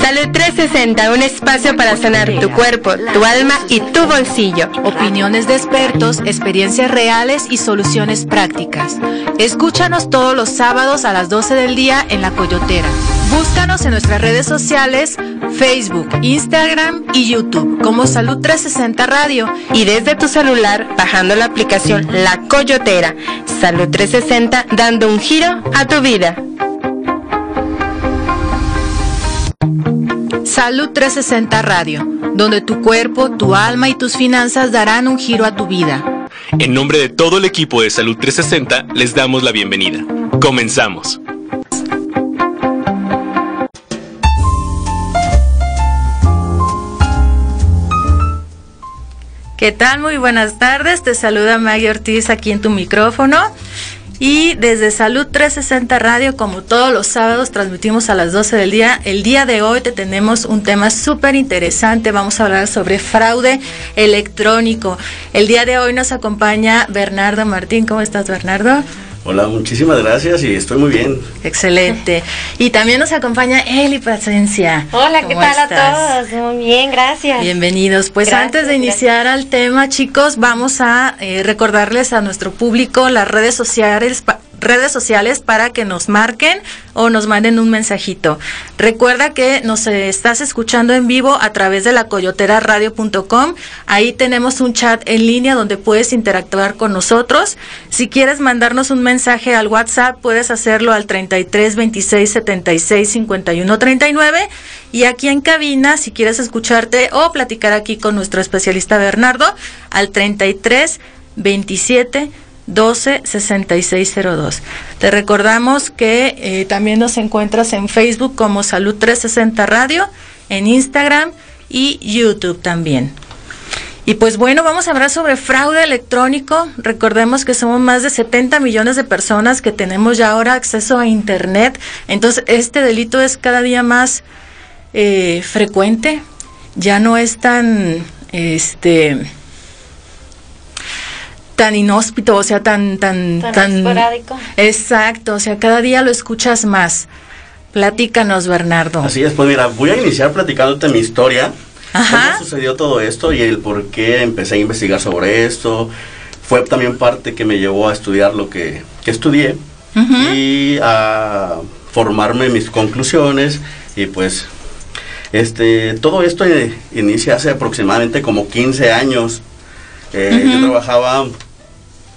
Salud 360, un espacio para sanar tu cuerpo, tu alma y tu bolsillo. Opiniones de expertos, experiencias reales y soluciones prácticas. Escúchanos todos los sábados a las 12 del día en La Coyotera. Búscanos en nuestras redes sociales, Facebook, Instagram y YouTube como Salud 360 Radio. Y desde tu celular, bajando la aplicación La Coyotera. Salud 360, dando un giro a tu vida. Salud 360 Radio, donde tu cuerpo, tu alma y tus finanzas darán un giro a tu vida. En nombre de todo el equipo de Salud 360, les damos la bienvenida. Comenzamos. ¿Qué tal? Muy buenas tardes. Te saluda Maggie Ortiz aquí en tu micrófono. Y desde Salud 360 Radio, como todos los sábados, transmitimos a las 12 del día. El día de hoy te tenemos un tema súper interesante. Vamos a hablar sobre fraude electrónico. El día de hoy nos acompaña Bernardo Martín. ¿Cómo estás, Bernardo? Hola, muchísimas gracias y estoy muy bien. Excelente. Y también nos acompaña Eli Presencia. Hola, ¿qué tal a todos? Muy bien, gracias. Bienvenidos. Pues antes de iniciar al tema, chicos, vamos a eh, recordarles a nuestro público las redes sociales redes sociales para que nos marquen o nos manden un mensajito. Recuerda que nos estás escuchando en vivo a través de la coyoteraradio.com. Ahí tenemos un chat en línea donde puedes interactuar con nosotros. Si quieres mandarnos un mensaje al WhatsApp, puedes hacerlo al 33 26 76 51 39. Y aquí en cabina, si quieres escucharte o platicar aquí con nuestro especialista Bernardo, al 33 27 12 6602. Te recordamos que eh, también nos encuentras en Facebook como Salud 360 Radio, en Instagram y YouTube también. Y pues bueno, vamos a hablar sobre fraude electrónico. Recordemos que somos más de 70 millones de personas que tenemos ya ahora acceso a Internet. Entonces, este delito es cada día más eh, frecuente. Ya no es tan, este, tan inhóspito, o sea, tan, tan, tan, esporádico. Exacto, o sea, cada día lo escuchas más. Platícanos, Bernardo. Así es, pues mira, voy a iniciar platicándote mi historia. Ajá. ¿Cómo sucedió todo esto y el por qué empecé a investigar sobre esto? Fue también parte que me llevó a estudiar lo que, que estudié y a formarme mis conclusiones y pues este todo esto inicia hace aproximadamente como 15 años. Eh, Yo trabajaba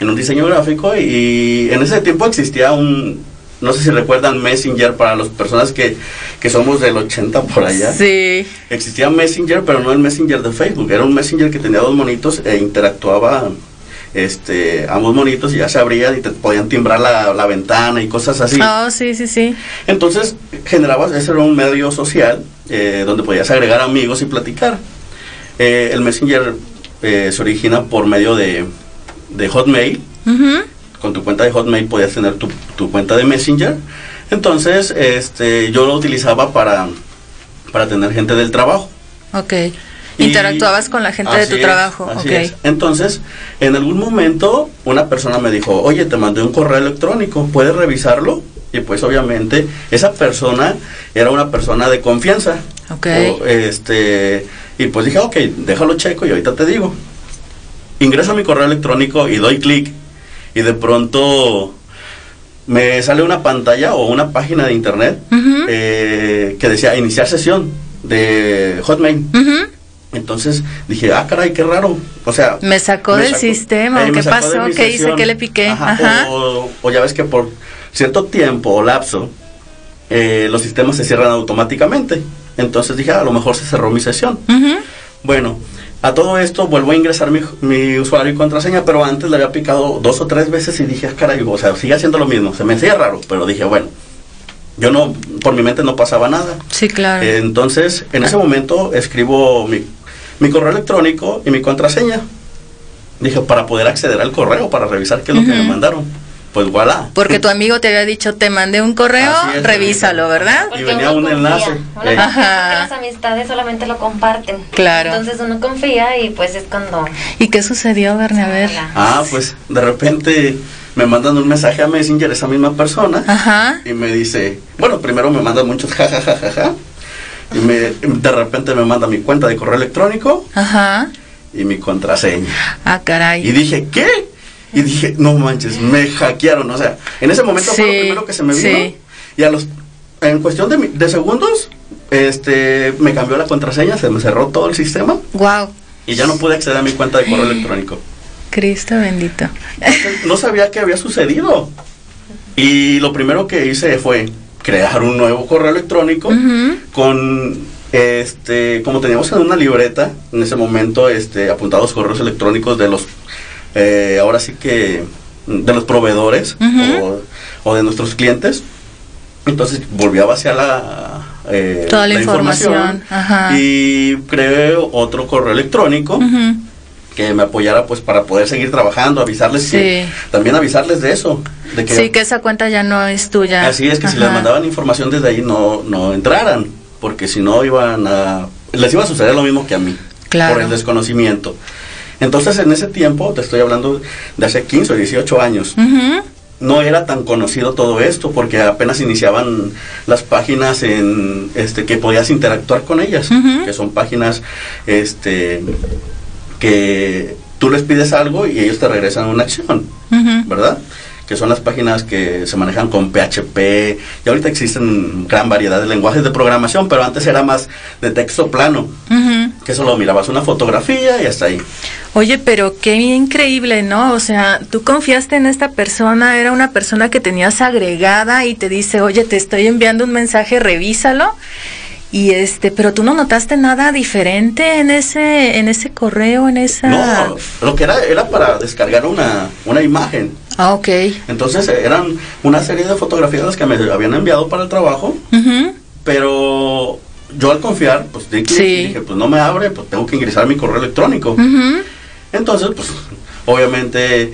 en un diseño gráfico y en ese tiempo existía un, no sé si recuerdan Messenger para las personas que, que somos del 80 por allá. Sí. Existía Messenger, pero no el Messenger de Facebook, era un Messenger que tenía dos monitos e interactuaba este, ambos monitos y ya se abrían y te podían timbrar la, la ventana y cosas así. Oh, sí, sí, sí. Entonces generabas, ese era un medio social eh, donde podías agregar amigos y platicar. Eh, el Messenger eh, se origina por medio de de Hotmail. Con tu cuenta de Hotmail podías tener tu, tu, cuenta de Messenger. Entonces, este, yo lo utilizaba para, para tener gente del trabajo. Ok. Interactuabas con la gente de tu trabajo. Así es. Entonces, en algún momento, una persona me dijo, oye, te mandé un correo electrónico, ¿puedes revisarlo? Y pues obviamente esa persona era una persona de confianza. Ok. este, y pues dije, ok, déjalo checo y ahorita te digo ingreso a mi correo electrónico y doy clic y de pronto me sale una pantalla o una página de internet eh, que decía iniciar sesión de Hotmail. Entonces dije, ah, caray, qué raro. O sea, me sacó del sistema. ¿Qué pasó? ¿Qué hice? ¿Qué le piqué? Ajá, O, ya ves que por cierto tiempo o lapso, eh, los sistemas se cierran automáticamente. Entonces dije, ah, a lo mejor se cerró mi sesión. Bueno, a todo esto vuelvo a ingresar mi, usuario y contraseña, pero antes le había picado dos o tres veces y dije, ah, caray, o sea, sigue haciendo lo mismo. Se me hacía raro, pero dije, bueno, yo no, por mi mente no pasaba nada. Sí, claro. entonces, en ese momento escribo mi, mi correo electrónico y mi contraseña. Dije, para poder acceder al correo, para revisar qué es lo que me mandaron pues voilà. Porque tu amigo te había dicho, te mandé un correo, revísalo, ¿verdad? y venía un enlace. Porque las amistades solamente lo comparten. Claro. Entonces uno confía y pues es cuando... ¿Y qué sucedió, Verne? A ver. Ah, pues de repente me mandan un mensaje a Messenger esa misma persona Ajá. y me dice, bueno, primero me mandan muchos jajajajaja y me, de repente me manda mi cuenta de correo electrónico Ajá. y mi contraseña. Ah, caray. Y dije, ¿qué? Y dije, no manches, me hackearon. O sea, en ese momento fue lo primero que se me vino. Y a los, en cuestión de, de segundos, este, me cambió la contraseña, se me cerró todo el sistema. Wow. Y ya no pude acceder a mi cuenta de correo electrónico. Cristo bendito. no sabía qué había sucedido. Y lo primero que hice fue crear un nuevo correo electrónico con este como teníamos en una libreta en ese momento este apuntados correos electrónicos de los eh, ahora sí que de los proveedores o, de nuestros clientes. Entonces volví a vaciar la eh, toda la, información, y creé otro correo electrónico que me apoyara pues para poder seguir trabajando, avisarles que también avisarles de eso, de que sí que esa cuenta ya no es tuya. Así es que si les mandaban información desde ahí no no entraran, porque si no iban a les iba a suceder lo mismo que a mí por el desconocimiento. Entonces en ese tiempo, te estoy hablando de hace 15 o 18 años. No era tan conocido todo esto porque apenas iniciaban las páginas en este que podías interactuar con ellas, que son páginas este que tú les pides algo y ellos te regresan una acción, ¿verdad? Que son las páginas que se manejan con PHP. Y ahorita existen gran variedad de lenguajes de programación, pero antes era más de texto plano, que solo mirabas una fotografía y hasta ahí. Oye, pero qué increíble, ¿no? O sea, tú confiaste en esta persona, era una persona que tenías agregada y te dice, oye, te estoy enviando un mensaje, revísalo y este, pero tú no notaste nada diferente en ese, en ese correo, en esa. No, lo que era era para descargar una, una imagen. Ah, ok. Entonces eran una serie de fotografías que me habían enviado para el trabajo, pero yo al confiar, pues dije, pues no me abre, pues tengo que ingresar mi correo electrónico. Entonces, pues obviamente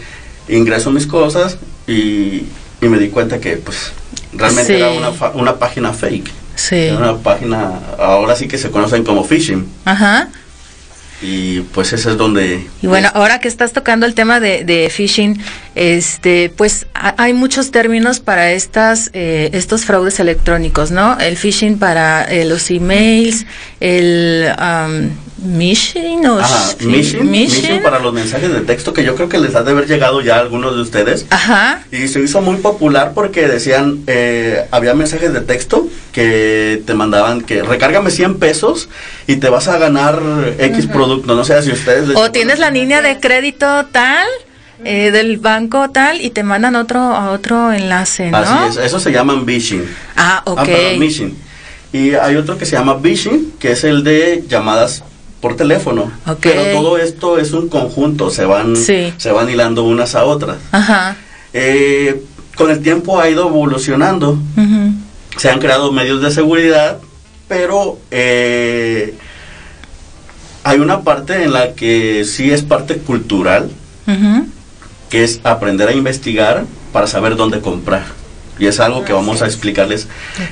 ingreso mis cosas y, y me di cuenta que pues realmente era una, una página fake. Sí. una página, ahora sí que se conocen como phishing. Ajá. Y pues ese es donde... Y bueno, ahora que estás tocando el tema de, de phishing, este, pues hay muchos términos para estas, eh, estos fraudes electrónicos, ¿no? El phishing para eh, los emails, el... Mission o mission, para los mensajes de texto que yo creo que les ha de haber llegado ya a algunos de ustedes. Ajá. Y se hizo muy popular porque decían, eh, había mensajes de texto que te mandaban que recárgame 100 pesos y te vas a ganar X producto. No sé si ustedes... O tienes la línea de crédito tal. Eh, del banco tal y te mandan otro a otro enlace, ¿no? Así es, eso se llaman phishing. Ah, ok. Ah, y hay otro que se llama phishing, que es el de llamadas por teléfono. Pero todo esto es un conjunto, se van, se van hilando unas a otras. Eh, con el tiempo ha ido evolucionando. Se han creado medios de seguridad, pero eh, hay una parte en la que sí es parte cultural, que es aprender a investigar para saber dónde comprar. Y es algo que vamos a explicarles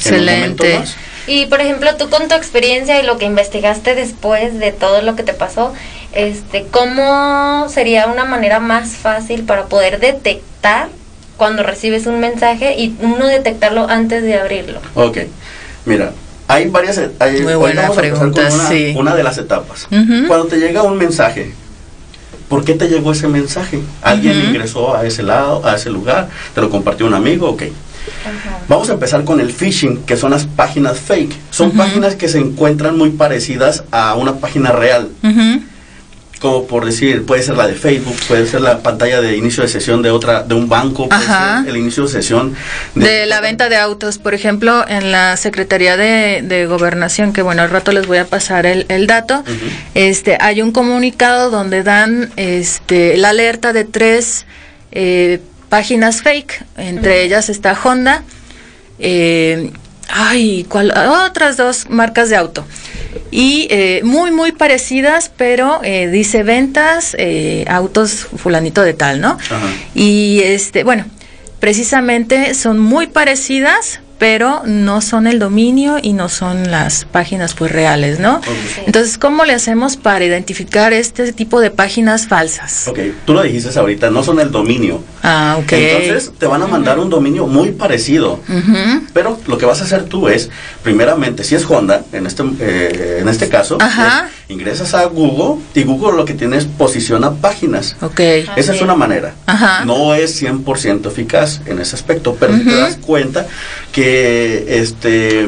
en un momento más. Y por ejemplo, tú con tu experiencia y lo que investigaste después de todo lo que te pasó, este, ¿cómo sería una manera más fácil para poder detectar cuando recibes un mensaje y uno detectarlo antes de abrirlo? Ok, mira, hay varias hay, Muy buena pregunta, una, sí. una de las etapas. Cuando te llega un mensaje, ¿por qué te llegó ese mensaje? ¿Alguien ingresó a ese lado, a ese lugar? ¿Te lo compartió un amigo? Ok. Vamos a empezar con el phishing, que son las páginas fake. Son páginas que se encuentran muy parecidas a una página real. Como por decir, puede ser la de Facebook, puede ser la pantalla de inicio de sesión de otra, de un banco, puede ser el inicio de sesión de, la venta de autos. Por ejemplo, en la Secretaría de, Gobernación, que bueno, al rato les voy a pasar el, dato, este, hay un comunicado donde dan este, la alerta de tres eh, páginas fake, entre ellas está Honda, eh, ay, ¿cuál? otras dos marcas de auto. Y eh, muy, muy parecidas, pero eh, dice ventas, autos fulanito de tal, ¿no? Y este, bueno, precisamente son muy parecidas, pero no son el dominio y no son las páginas pues reales, ¿no? Entonces, ¿cómo le hacemos para identificar este tipo de páginas falsas? Ok, tú lo dijiste ahorita, no son el dominio. Ah, ok. Entonces te van a mandar un dominio muy parecido. Pero lo que vas a hacer tú es, primeramente, si es Honda, en este, eh, en este caso, ingresas a Google y Google lo que tiene es posiciona páginas. Ok. Esa es una manera. No es 100% eficaz en ese aspecto, pero te das cuenta que este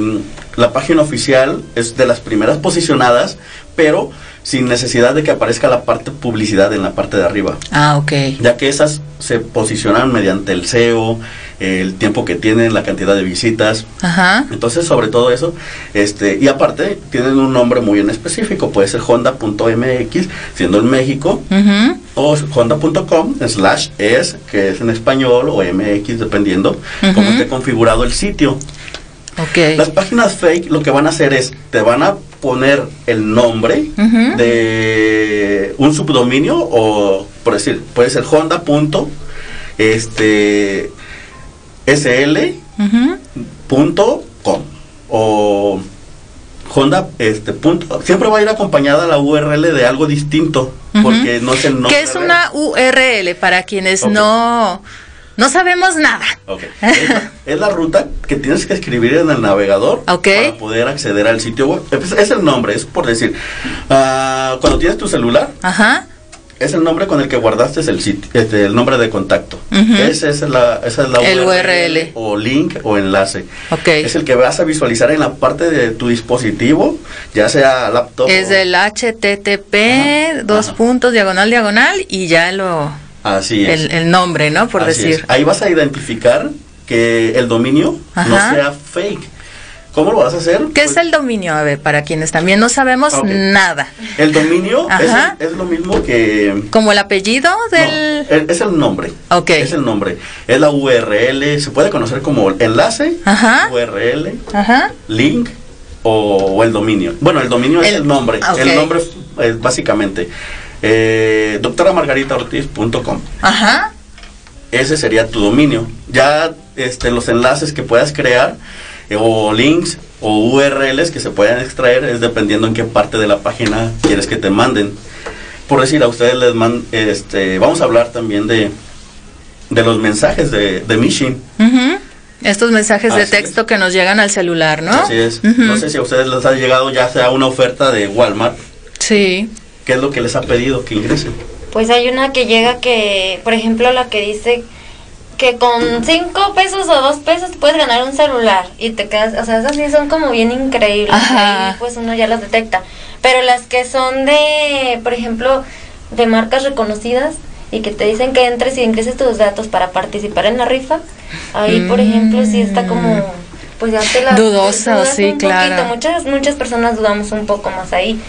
la página oficial es de las primeras posicionadas, pero sin necesidad de que aparezca la parte publicidad en la parte de arriba. Ah, ok. Ya que esas se posicionan mediante el SEO, el tiempo que tienen, la cantidad de visitas. Ajá. Entonces, sobre todo eso, este, y aparte, tienen un nombre muy en específico, puede ser honda.mx, siendo en México, o honda.com slash es, que es en español, o mx, dependiendo cómo esté configurado el sitio. Okay. Las páginas fake lo que van a hacer es, te van a poner el nombre de un subdominio o, por decir, puede ser honda. este, sl.com o Honda, este punto, siempre va a ir acompañada la URL de algo distinto, porque no es el nombre. ¿Qué es una URL para quienes no no sabemos nada. Es, la, ruta que tienes que escribir en el navegador para poder acceder al sitio web. Es, el nombre, es por decir, uh, cuando tienes tu celular, Ajá. Es el nombre con el que guardaste el sitio, este, el nombre de contacto. esa, es la, esa es la el URL, o link o enlace. Okay. Es el que vas a visualizar en la parte de tu dispositivo, ya sea laptop. Es el HTTP, dos puntos, diagonal, diagonal, y ya lo Así es. El, nombre, ¿no? Por decir. Ahí vas a identificar que el dominio no sea fake. ¿Cómo lo vas a hacer? ¿Qué es pues el dominio? A ver, para quienes también no sabemos nada. El dominio es, lo mismo que... ¿Como el apellido del...? es el nombre. Ok. Es el nombre. Es la URL, se puede conocer como enlace, URL, link o, el dominio. Bueno, el dominio es el nombre. El nombre es básicamente eh, doctoramargaritaortiz.com. Ajá. Ese sería tu dominio. Ya este, los enlaces que puedas crear o links o URLs que se puedan extraer es dependiendo en qué parte de la página quieres que te manden. Por decir, a ustedes les mandan, este, vamos a hablar también de, de los mensajes de, de Machine. Estos mensajes de texto que nos llegan al celular, ¿no? Así es. No sé si a ustedes les ha llegado ya sea una oferta de Walmart. Sí. ¿Qué es lo que les ha pedido que ingresen? Pues hay una que llega que, por ejemplo, la que dice que con cinco pesos o dos pesos puedes ganar un celular y te quedas, o sea, esas sí son como bien increíbles, pues uno ya las detecta. Pero las que son de, por ejemplo, de marcas reconocidas y que te dicen que entres y ingreses tus datos para participar en la rifa, ahí, por ejemplo, sí está como, pues ya te la... Dudosa, sí, claro. Muchas, muchas personas dudamos un poco más ahí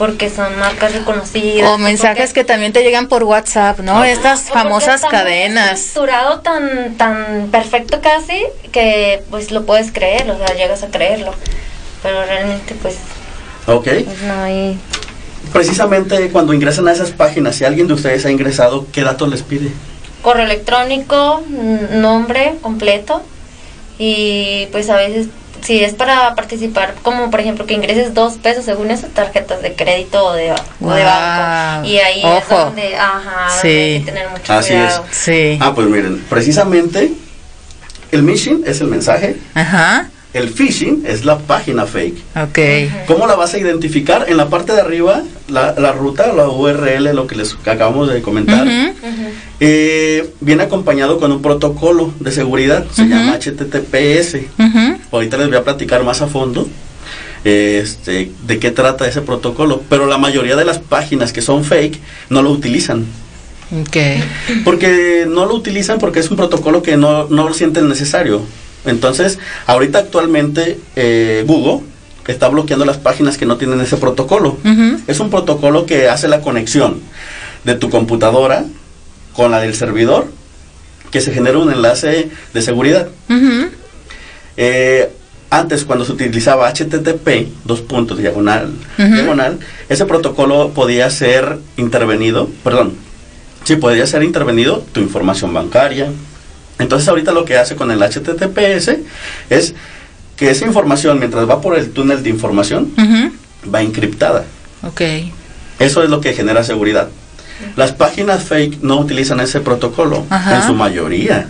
porque son marcas reconocidas. O mensajes que también te llegan por WhatsApp, ¿no? Estas famosas cadenas. estructurado tan, tan perfecto casi que pues lo puedes creer, o sea, llegas a creerlo. Pero realmente pues... Ok. Pues, no hay... Precisamente cuando ingresan a esas páginas, si alguien de ustedes ha ingresado, ¿qué datos les pide? Correo electrónico, nombre completo y pues a veces si es para participar, como por ejemplo que ingreses dos pesos según esas tarjetas de crédito o de, banco. Y ahí es donde, ajá, hay que tener mucho Así cuidado. Es. Sí. Ah, pues miren, precisamente el mission es el mensaje. Ajá. El phishing es la página fake. Ok. ¿Cómo la vas a identificar? En la parte de arriba, la, la ruta, la URL, lo que les acabamos de comentar, eh, viene acompañado con un protocolo de seguridad, se llama HTTPS. Ahorita les voy a platicar más a fondo este, de qué trata ese protocolo, pero la mayoría de las páginas que son fake no lo utilizan. Okay. Porque no lo utilizan porque es un protocolo que no, no lo sienten necesario. Entonces, ahorita actualmente eh, Google está bloqueando las páginas que no tienen ese protocolo. Es un protocolo que hace la conexión de tu computadora con la del servidor, que se genera un enlace de seguridad. Eh, antes, cuando se utilizaba HTTP, dos puntos, diagonal, diagonal, ese protocolo podía ser intervenido, perdón, sí, podría ser intervenido tu información bancaria, Entonces ahorita lo que hace con el HTTPS es que esa información, mientras va por el túnel de información, va encriptada. Ok. Eso es lo que genera seguridad. Las páginas fake no utilizan ese protocolo en su mayoría,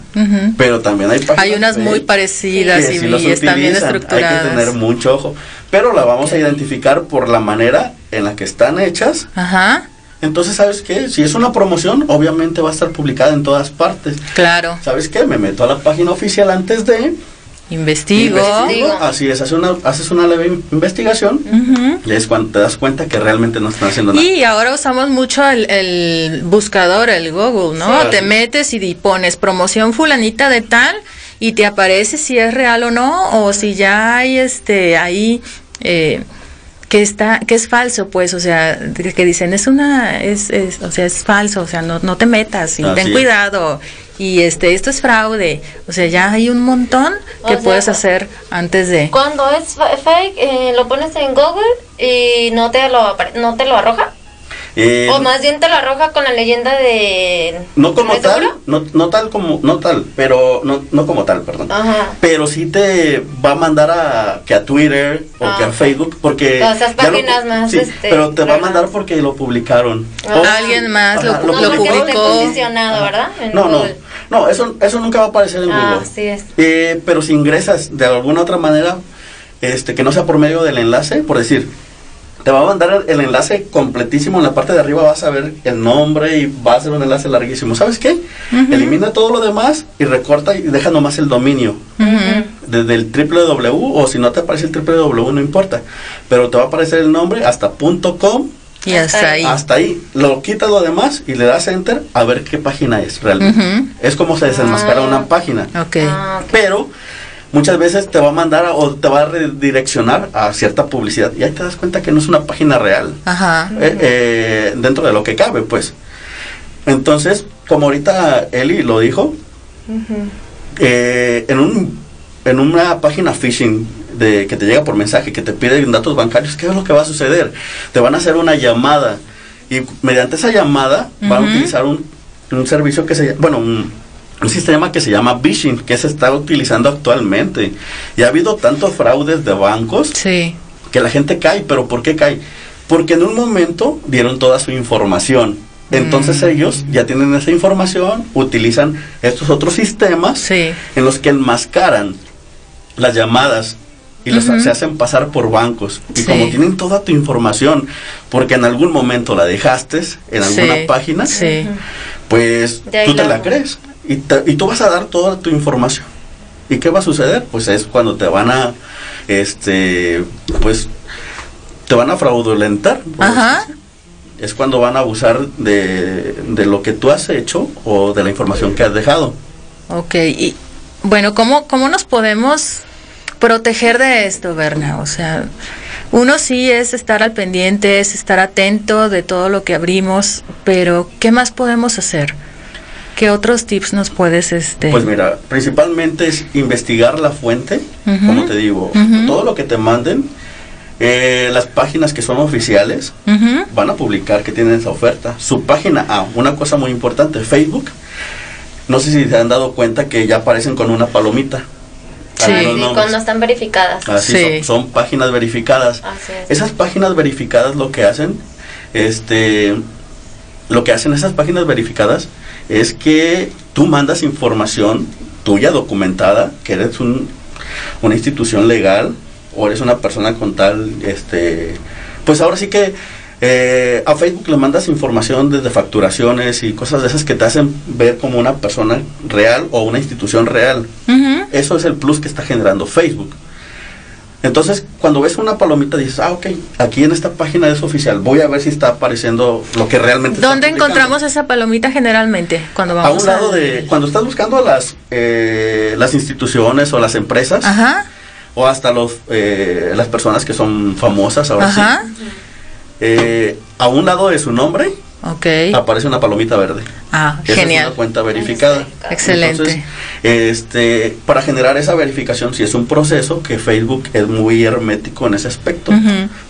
pero también hay páginas Hay unas muy parecidas y, están bien estructuradas. Hay que tener mucho ojo, pero la vamos a identificar por la manera en la que están hechas. Ajá. Entonces, ¿sabes qué? Si es una promoción, obviamente va a estar publicada en todas partes. Claro. ¿Sabes qué? Me meto a la página oficial antes de Investigo. Así es, haces una, haces una leve investigación y es cuando te das cuenta que realmente no están haciendo nada. Y ahora usamos mucho el, buscador, el Google, ¿no? te metes y pones promoción fulanita de tal y te aparece si es real o no, o si ya hay este ahí eh, que está que es falso pues o sea que dicen es una es, o sea es falso o sea no, no te metas y ten cuidado y este esto es fraude o sea ya hay un montón que puedes hacer antes de cuando es fake eh, lo pones en Google y no te lo no te lo arroja eh, o más bien te la arroja con la leyenda de no como tal no, no, tal como no tal pero no, no como tal perdón. Pero sí te va a mandar a que a Twitter o que a ah, Facebook porque esas páginas más este, pero te va a mandar porque lo publicaron. Ah. alguien más lo, lo, lo publicó. ¿verdad? no no no eso eso nunca va a aparecer en ah, Google. es. Eh, pero si ingresas de alguna otra manera este que no sea por medio del enlace por decir te va a mandar el enlace completísimo. En la parte de arriba vas a ver el nombre y va a ser un enlace larguísimo. ¿Sabes qué? Elimina todo lo demás y recorta y deja nomás el dominio. Desde el www o si no te aparece el www no importa. Pero te va a aparecer el nombre hasta .com. Y hasta ahí. Hasta ahí. Lo quitas lo demás y le das enter a ver qué página es realmente. Es como se desenmascara una página. Okay. Ah, Pero muchas veces te va a mandar o te va a redireccionar a cierta publicidad y ahí te das cuenta que no es una página real. Ajá. Eh, eh, dentro de lo que cabe, pues. Entonces, como ahorita Eli lo dijo, eh, en, un, en una página phishing de, que te llega por mensaje, que te piden datos bancarios, ¿qué es lo que va a suceder? Te van a hacer una llamada y mediante esa llamada van a utilizar un, un servicio que se llama, bueno, un, un sistema que se llama phishing, que se está utilizando actualmente. Y ha habido tantos fraudes de bancos que la gente cae, pero ¿por qué cae? Porque en un momento dieron toda su información. Entonces mm. ellos ya tienen esa información, utilizan estos otros sistemas en los que enmascaran las llamadas y los, se hacen pasar por bancos. Y como tienen toda tu información, porque en algún momento la dejaste en alguna página, pues tú te la crees y, y tú vas a dar toda tu información. ¿Y qué va a suceder? Pues es cuando te van a, este, pues, te van a fraudulentar. Ajá. Es cuando van a abusar de, de lo que tú has hecho o de la información que has dejado. Ok, y bueno, ¿cómo, cómo nos podemos proteger de esto, Berna? O sea, uno sí es estar al pendiente, es estar atento de todo lo que abrimos, pero ¿qué más podemos hacer? ¿Qué otros tips nos puedes este? Pues mira, principalmente es investigar la fuente, como te digo, todo lo que te manden, eh, las páginas que son oficiales van a publicar que tienen esa oferta. Su página, ah, una cosa muy importante, Facebook. No sé si se han dado cuenta que ya aparecen con una palomita. Sí, cuando están verificadas. Así son, páginas verificadas. Esas páginas verificadas lo que hacen, este, lo que hacen esas páginas verificadas es que tú mandas información tuya documentada, que eres un, una institución legal o eres una persona con tal, este, pues ahora sí que eh, a Facebook le mandas información desde facturaciones y cosas de esas que te hacen ver como una persona real o una institución real. Eso es el plus que está generando Facebook. Entonces, cuando ves una palomita, dices, ah, ok, aquí en esta página es oficial, voy a ver si está apareciendo lo que realmente ¿Dónde encontramos esa palomita generalmente? Cuando vamos a un lado de, cuando estás buscando las, eh, las instituciones o las empresas, o hasta los, eh, las personas que son famosas ahora sí, eh, a un lado de su nombre, Okay. Aparece una palomita verde. Ah, genial. Es una cuenta verificada. Excelente. este, para generar esa verificación, si es un proceso que Facebook es muy hermético en ese aspecto.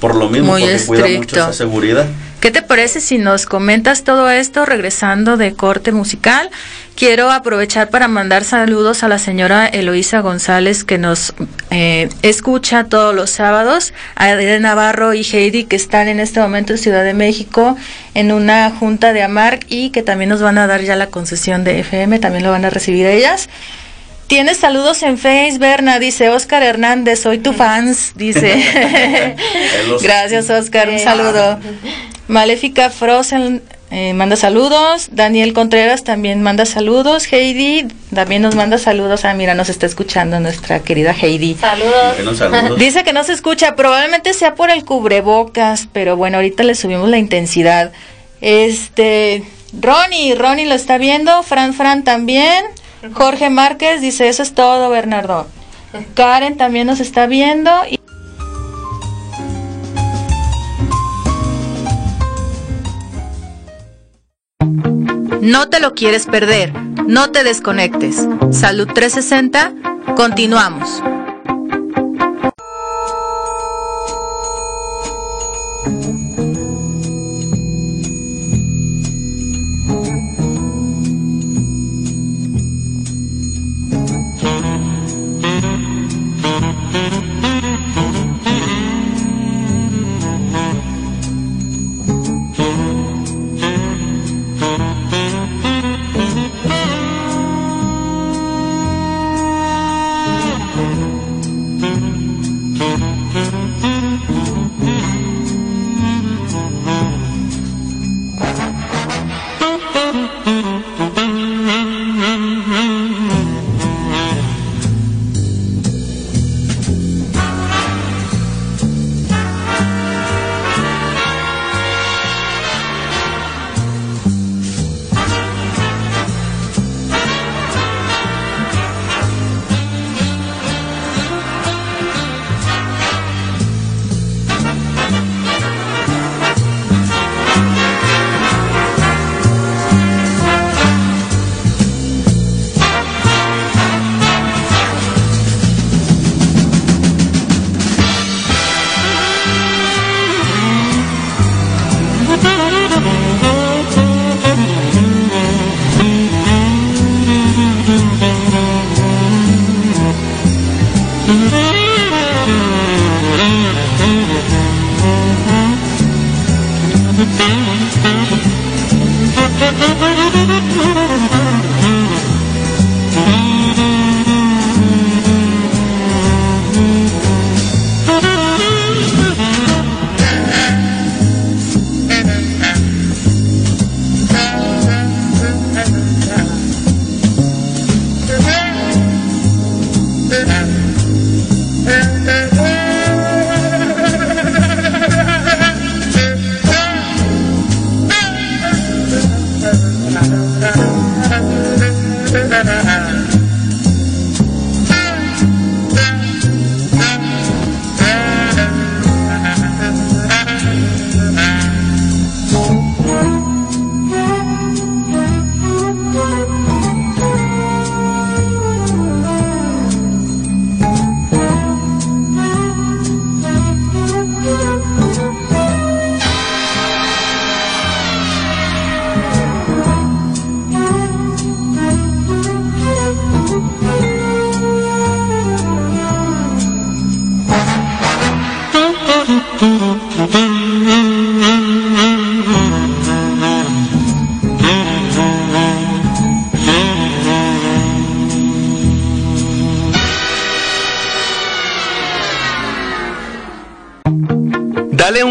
Por lo mismo, porque cuida mucho esa seguridad. ¿Qué te parece si nos comentas todo esto regresando de corte musical? Quiero aprovechar para mandar saludos a la señora Eloísa González que nos eh, escucha todos los sábados, a Adriana Navarro y Heidi que están en este momento en Ciudad de México en una junta de AMARC y que también nos van a dar ya la concesión de FM, también lo van a recibir ellas. Tienes saludos en Facebook, Berna, dice Oscar Hernández, soy tu fans, dice. Gracias, Oscar, un saludo. Maléfica Frozen eh, manda saludos. Daniel Contreras también manda saludos. Heidi también nos manda saludos. Ah, mira, nos está escuchando nuestra querida Heidi. Saludos. Dice que no se escucha, probablemente sea por el cubrebocas, pero bueno, ahorita le subimos la intensidad. Este, Ronnie, Ronnie lo está viendo. Fran Fran también. Jorge Márquez dice, eso es todo, Bernardo. Karen también nos está viendo. No te lo quieres perder, no te desconectes. Salud 360, continuamos.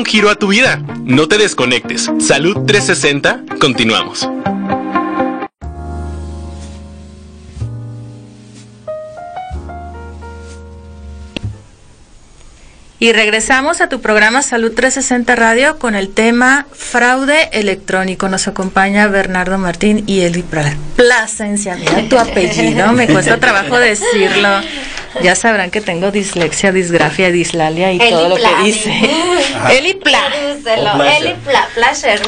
Giro a tu vida. No te desconectes. Salud 360. Continuamos. Y regresamos a tu programa Salud 360 Radio con el tema fraude electrónico. Nos acompaña Bernardo Martín y Eli Plasencia. Mira tu apellido, me cuesta trabajo decirlo. Ya sabrán que tengo dislexia, disgrafia, dislalia y todo lo que dice. Eli Pla. Eli Pla,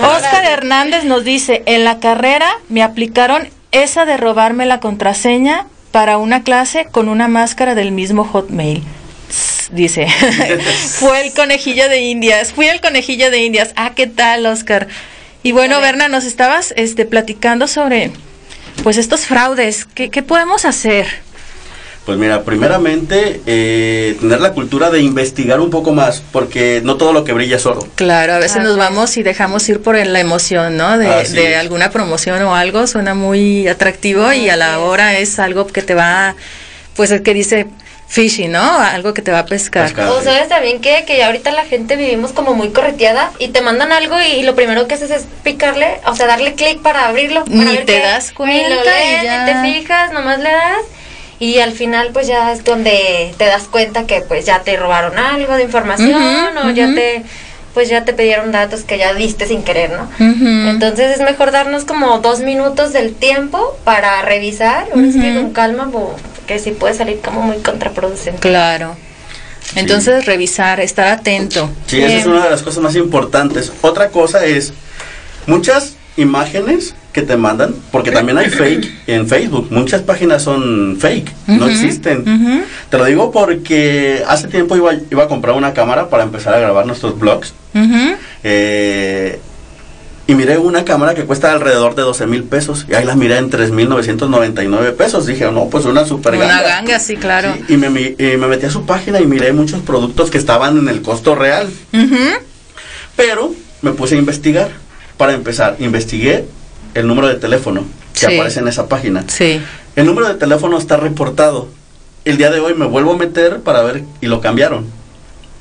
Oscar Hernández nos dice, en la carrera me aplicaron esa de robarme la contraseña para una clase con una máscara del mismo Hotmail dice. Fue el conejillo de Indias. Fui el conejillo de Indias. Ah, ¿qué tal, Oscar? Y bueno, Berna, nos estabas este, platicando sobre pues estos fraudes. ¿Qué, qué podemos hacer? Pues mira, primeramente eh, tener la cultura de investigar un poco más, porque no todo lo que brilla es oro. Claro, a veces nos vamos y dejamos ir por la emoción, ¿no? De, de alguna promoción o algo, suena muy atractivo y a la hora es algo que te va, pues el que dice fishing, ¿no? Algo que te va a pescar. o sabes también que, que ahorita la gente vivimos como muy correteada y te mandan algo y, lo primero que haces es picarle, o sea, darle clic para abrirlo. ni te das cuenta. Ni lo lees, ni te fijas, nomás le das y al final pues ya es donde te das cuenta que pues ya te robaron algo de información o ya te pues ya te pidieron datos que ya diste sin querer, ¿no? Entonces es mejor darnos como dos minutos del tiempo para revisar, uh -huh. con calma, porque si puede salir como muy contraproducente. Claro. Entonces revisar, estar atento. Sí, esa es una de las cosas más importantes. Otra cosa es, muchas imágenes que te mandan, porque también hay fake en Facebook, muchas páginas son fake, no existen. Te lo digo porque hace tiempo iba, iba a comprar una cámara para empezar a grabar nuestros blogs. eh, y miré una cámara que cuesta alrededor de 12 mil pesos. Y ahí la miré en 3.999 pesos. Dije, no, pues una super ganga. Una ganga, sí, claro. y, me, y, me, metí a su página y miré muchos productos que estaban en el costo real. Pero me puse a investigar. Para empezar, investigué el número de teléfono que sí. aparece en esa página. Sí. El número de teléfono está reportado. El día de hoy me vuelvo a meter para ver y lo cambiaron.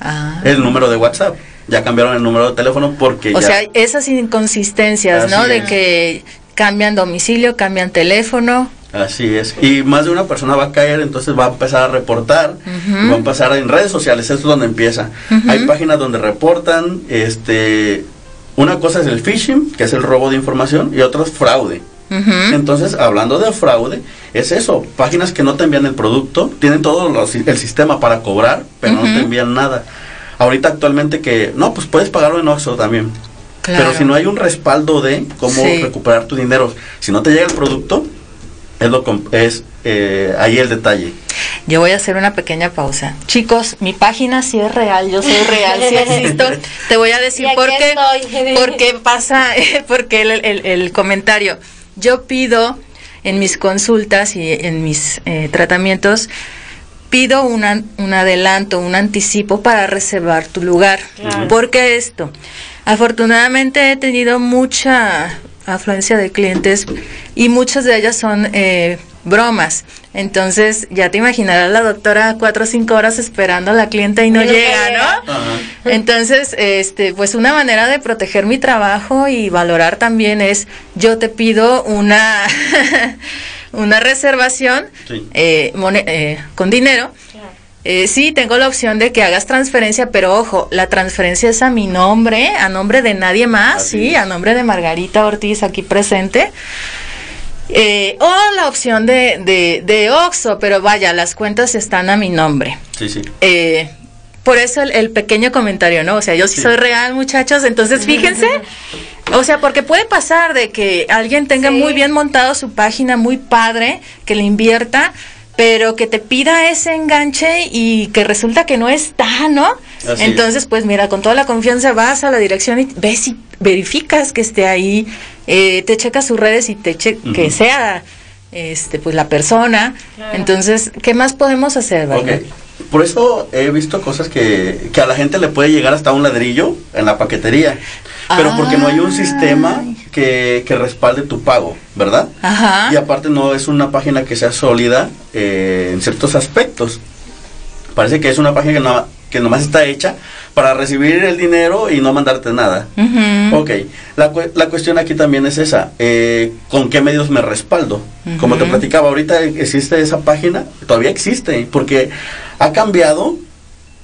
Ah. El número de WhatsApp. Ya cambiaron el número de teléfono porque o ya... sea, esas inconsistencias, Así ¿no? De que cambian domicilio, cambian teléfono. Así es. Y más de una persona va a caer, entonces va a empezar a reportar, y va a empezar en redes sociales, eso es donde empieza. Hay páginas donde reportan, este, una cosa es el phishing, que es el robo de información, y otra es fraude. Entonces, hablando de fraude, es eso, páginas que no te envían el producto, tienen todo los- el sistema para cobrar, pero no te envían nada. Ahorita actualmente que, no, pues puedes pagarlo en Oxxo también. Claro. Pero si no hay un respaldo de cómo Sí. recuperar tu dinero, si no te llega el producto, es, lo es eh, ahí el detalle. Yo voy a hacer una pequeña pausa. Chicos, mi página sí es real, yo soy real, sí existo. Te voy a decir por qué, estoy. por qué pasa, porque el, el- el comentario. Yo pido en mis consultas y en mis eh, tratamientos, pido una- un adelanto, un anticipo para reservar tu lugar. Claro. ¿Por qué esto? Afortunadamente he tenido mucha afluencia de clientes y muchas de ellas son eh, bromas. Entonces, ya te imaginarás la doctora cuatro o cinco horas esperando a la clienta y no llega. ¿no? Entonces, este, pues una manera de proteger mi trabajo y valorar también es, yo te pido una, una reservación Sí. eh, eh, con dinero. Eh, sí, tengo la opción de que hagas transferencia, pero ojo, la transferencia es a mi nombre, a nombre de nadie más, Así sí, es. a nombre de Margarita Ortiz aquí presente. Eh, o la opción de, de, de Oxxo, pero vaya, las cuentas están a mi nombre. Sí, sí. Eh, por eso el, el pequeño comentario, ¿no? O sea, yo sí, Sí. soy real, muchachos. Entonces, fíjense. O sea, porque puede pasar de que alguien tenga Sí. muy bien montado su página, muy padre, que le invierta, pero que te pida ese enganche y que resulta que no está, ¿no? Así Entonces, pues mira, con toda la confianza vas a la dirección y ves y verificas que esté ahí, eh, te checas sus redes y te che que sea este pues la persona. Claro. Entonces, ¿qué más podemos hacer, Ok. Por eso he visto cosas que, que a la gente le puede llegar hasta un ladrillo en la paquetería. Pero porque no hay un sistema que, que respalde tu pago, ¿verdad? Ajá. Y aparte no es una página que sea sólida eh, en ciertos aspectos. Parece que es una página que, no, que nomás está hecha para recibir el dinero y no mandarte nada. Ujú. Ok, la, la cuestión aquí también es esa, eh, ¿con qué medios me respaldo? Como te platicaba, ahorita existe esa página, todavía existe, porque ha cambiado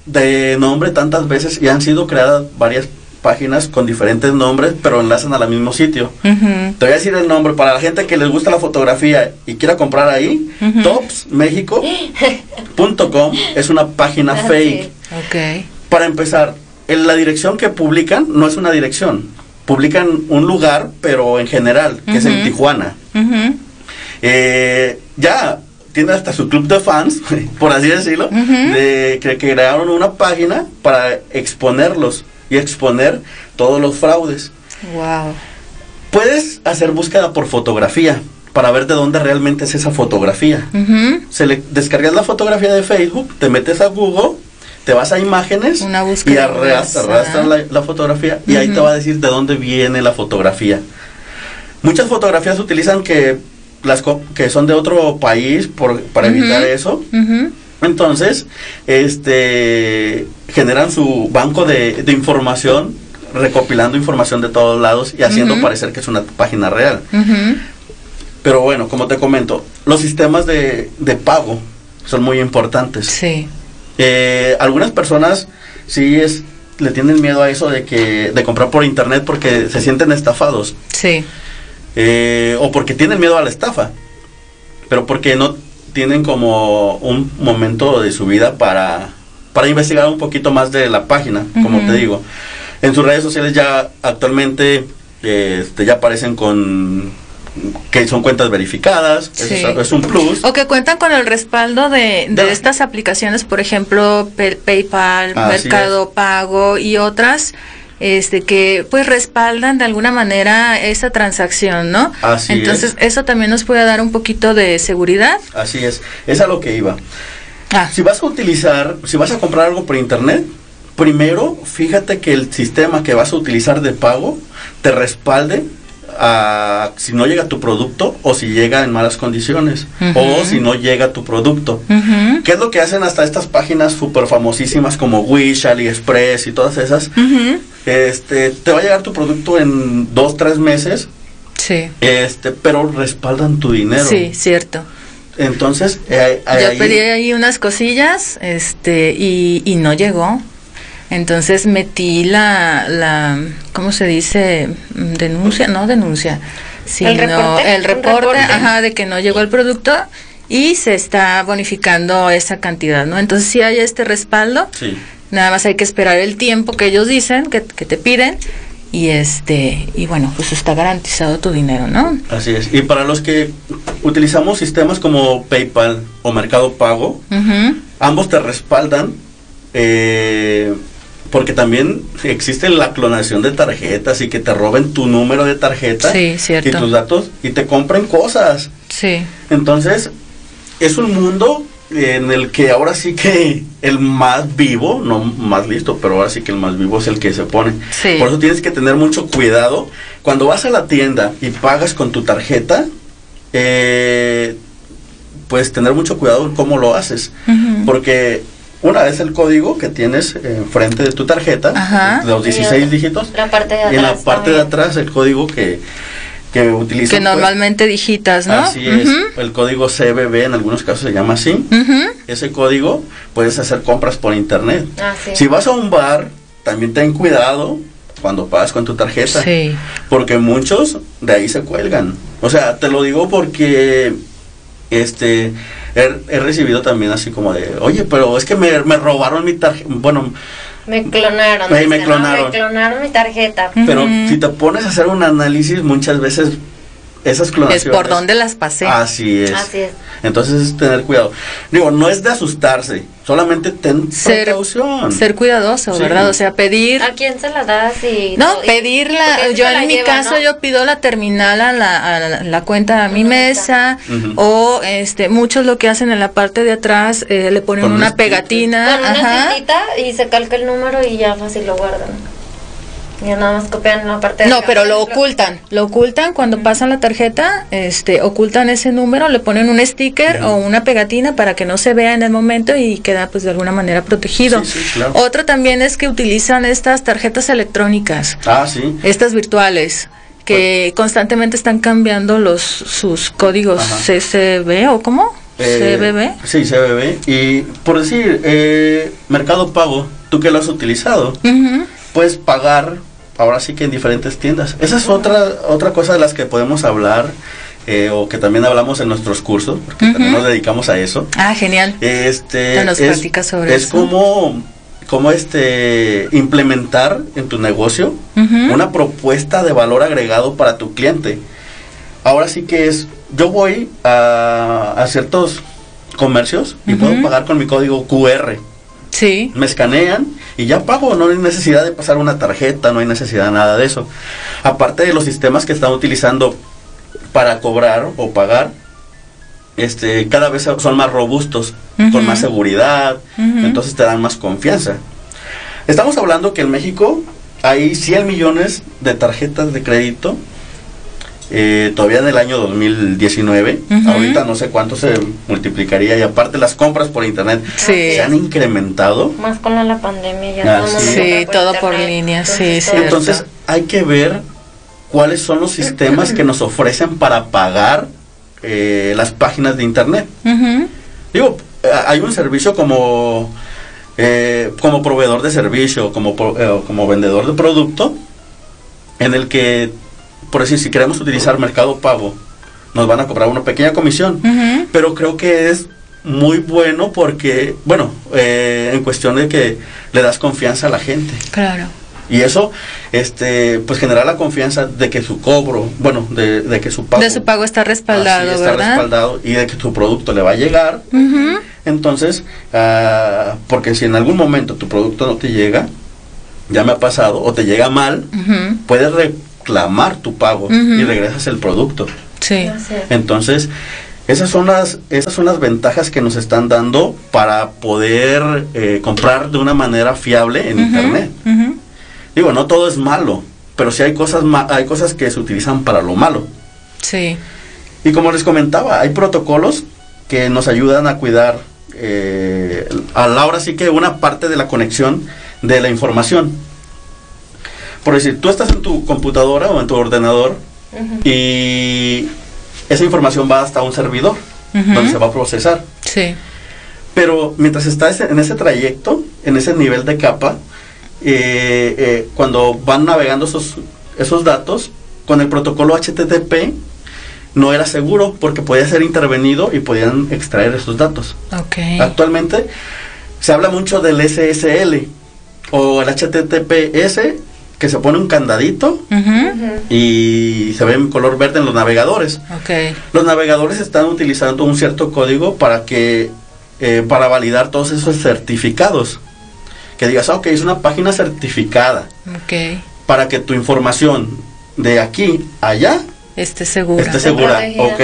de nombre tantas veces y han sido creadas varias páginas con diferentes nombres, pero enlazan al mismo sitio. Te voy a decir el nombre para la gente que les gusta la fotografía y quiera comprar ahí. Ujú. Topsmexico.com es una página fake. Ok. Para empezar, en la dirección que publican no es una dirección. Publican un lugar, pero en general, que es en. Tijuana. Eh, ya, tiene hasta su club de fans, por así decirlo, de que, crearon una página para exponerlos y exponer todos los fraudes. Wow. Puedes hacer búsqueda por fotografía para ver de dónde realmente es esa fotografía. Se le descargas la fotografía de Facebook, te metes a Google, te vas a imágenes y arrastras, la, fotografía y ahí te va a decir de dónde viene la fotografía. Muchas fotografías utilizan que las que son de otro país por, para evitar eso. Entonces, este generan su banco de, información, recopilando información de todos lados y haciendo parecer que es una página real. Pero bueno, como te comento, los sistemas de, pago son muy importantes. Sí. Eh, algunas personas sí es le tienen miedo a eso de que de comprar por internet porque se sienten estafados. Sí. Eh, o porque tienen miedo a la estafa, pero porque no tienen como un momento de su vida para, para investigar un poquito más de la página, como te digo. En sus redes sociales ya actualmente este, ya aparecen con que son cuentas verificadas, es, un plus. O que cuentan con el respaldo de, de estas aplicaciones, por ejemplo, PayPal, Mercado Pago y otras este que pues respaldan de alguna manera esa transacción, ¿no? Así Entonces, eso también nos puede dar un poquito de seguridad. Así es, es a lo que iba. Ah. Si vas a utilizar, si vas a comprar algo por internet, primero fíjate que el sistema que vas a utilizar de pago te respalde a si no llega tu producto o si llega en malas condiciones o si no llega tu producto. ¿Qué es lo que hacen hasta estas páginas súper famosísimas como Wish, AliExpress y todas esas? Este, te va a llegar tu producto en dos, tres meses. Sí. Este, pero respaldan tu dinero. Sí, cierto. Entonces, eh, yo pedí ahí unas cosillas, este, y, y no llegó. Entonces metí la, la, ¿cómo se dice? Denuncia, no denuncia, sino el reporte, el reporte, ajá, de que no llegó el producto y se está bonificando esa cantidad, ¿no? Entonces si hay este respaldo, sí. nada más hay que esperar el tiempo que ellos dicen, que, que te piden, y este y bueno pues está garantizado tu dinero no así es y para los que utilizamos sistemas como PayPal o Mercado Pago ambos te respaldan eh, porque también existe la clonación de tarjetas y que te roben tu número de tarjeta y tus datos y te compren cosas. Sí. Entonces, es un mundo en el que ahora sí que el más vivo, no más listo, pero ahora sí que el más vivo es el que se pone. Por eso tienes que tener mucho cuidado. Cuando vas a la tienda y pagas con tu tarjeta, eh, pues tener mucho cuidado en cómo lo haces. Porque una es el código que tienes enfrente de tu tarjeta, los 16 dígitos. y en la parte de atrás el código que, que utilizas. Que pues, normalmente digitas, ¿no? Así es. El código CBB en algunos casos se llama así. Ese código puedes hacer compras por internet. Ah, si vas a un bar, también ten cuidado cuando pagas con tu tarjeta. Porque muchos de ahí se cuelgan. O sea, te lo digo porque este he, recibido también así como de, oye, pero es que me, robaron mi tarjeta, bueno... Me clonaron. Me, clonaron. me clonaron mi tarjeta. Pero si te pones a hacer un análisis, muchas veces esas clonaciones... Es por donde las pasé. Así es. Así es. Entonces es tener cuidado. Digo, no es de asustarse, solamente ten ser, precaución. Ser cuidadoso, ¿verdad? O sea, pedir... ¿A quién se la das? Y, no, pedirla. Yo en mi caso yo pido la terminal a la, la, cuenta a mi mesa o este muchos lo que hacen en la parte de atrás eh, le ponen una pegatina. Con una y se calca el número y ya fácil lo guardan. Ya nada más copian la parte de No, pero lo ocultan. Lo ocultan cuando pasan la tarjeta, este, ocultan ese número, le ponen un sticker o una pegatina para que no se vea en el momento y queda pues de alguna manera protegido. Otro también es que utilizan estas tarjetas electrónicas. Ah, sí. Estas virtuales que pues constantemente están cambiando los sus códigos CCB o cómo? Eh, CBB. Sí, CBB. Y por decir, eh, Mercado Pago, tú que lo has utilizado, puedes pagar ahora sí que en diferentes tiendas. Esa es otra, otra cosa de las que podemos hablar. Eh, o que también hablamos en nuestros cursos, porque también nos dedicamos a eso. Ah, genial. Este, nos es, sobre es como, como este, implementar en tu negocio una propuesta de valor agregado para tu cliente. Ahora sí que es, yo voy a, a ciertos comercios y puedo pagar con mi código QR. Sí. Me escanean y ya pago, no hay necesidad de pasar una tarjeta, no hay necesidad de nada de eso. Aparte de los sistemas que están utilizando para cobrar o pagar, este, cada vez son más robustos, con más seguridad, entonces te dan más confianza. Estamos hablando que en México hay 100 millones de tarjetas de crédito eh, todavía en el año 2019. Ahorita no sé cuánto se multiplicaría y aparte las compras por internet se han incrementado. Más con la, pandemia ya. todo sí, todo por línea, sí, sí. Entonces hay que ver cuáles son los sistemas que nos ofrecen para pagar eh, las páginas de internet. Digo, eh, hay un servicio como como proveedor de servicio, como, como vendedor de producto, en el que por decir, si queremos utilizar Mercado Pago, nos van a cobrar una pequeña comisión, pero creo que es muy bueno porque, bueno, eh, en cuestión de que le das confianza a la gente. Claro. Y eso, este, pues genera la confianza de que su cobro, bueno, de, que su pago. De su pago está respaldado, está respaldado y de que tu producto le va a llegar. Entonces, uh, porque si en algún momento tu producto no te llega, ya me ha pasado, o te llega mal, puedes reclamar tu pago y regresas el producto. Sí. Entonces, esas son las esas son las ventajas que nos están dando para poder eh, comprar de una manera fiable en internet. Digo, no todo es malo, pero sí hay cosas hay cosas que se utilizan para lo malo. Sí. Y como les comentaba, hay protocolos que nos ayudan a cuidar eh, a la hora sí que una parte de la conexión de la información. Por decir, tú estás en tu computadora o en tu ordenador y esa información va hasta un servidor donde se va a procesar. Sí. Pero mientras estás en ese trayecto, en ese nivel de capa, eh, eh, cuando van navegando esos, esos datos, con el protocolo HTTP no era seguro porque podía ser intervenido y podían extraer esos datos. Okay. Actualmente se habla mucho del SSL o el HTTPS que se pone un candadito y se ve en color verde en los navegadores. Okay. Los navegadores están utilizando un cierto código para que eh, para validar todos esos certificados. Que digas, ok, es una página certificada. Okay. Para que tu información de aquí a allá esté segura. Esté segura, ok.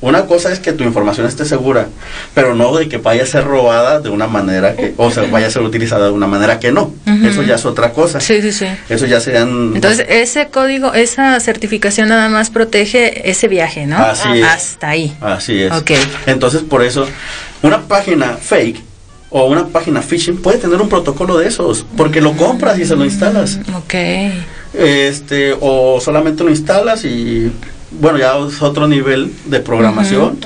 Una cosa es que tu información esté segura, pero no de que vaya a ser robada de una manera que, o sea, vaya a ser utilizada de una manera que no. Eso ya es otra cosa. Sí, sí, sí. Eso ya sean... Entonces, ese código, esa certificación nada más protege ese viaje, ¿no? Así es. Hasta ahí. Así es. Ok. Entonces, por eso, una página fake o una página phishing puede tener un protocolo de esos, porque lo compras y se lo instalas. Ok. Este, o solamente lo instalas y bueno, ya es otro nivel de programación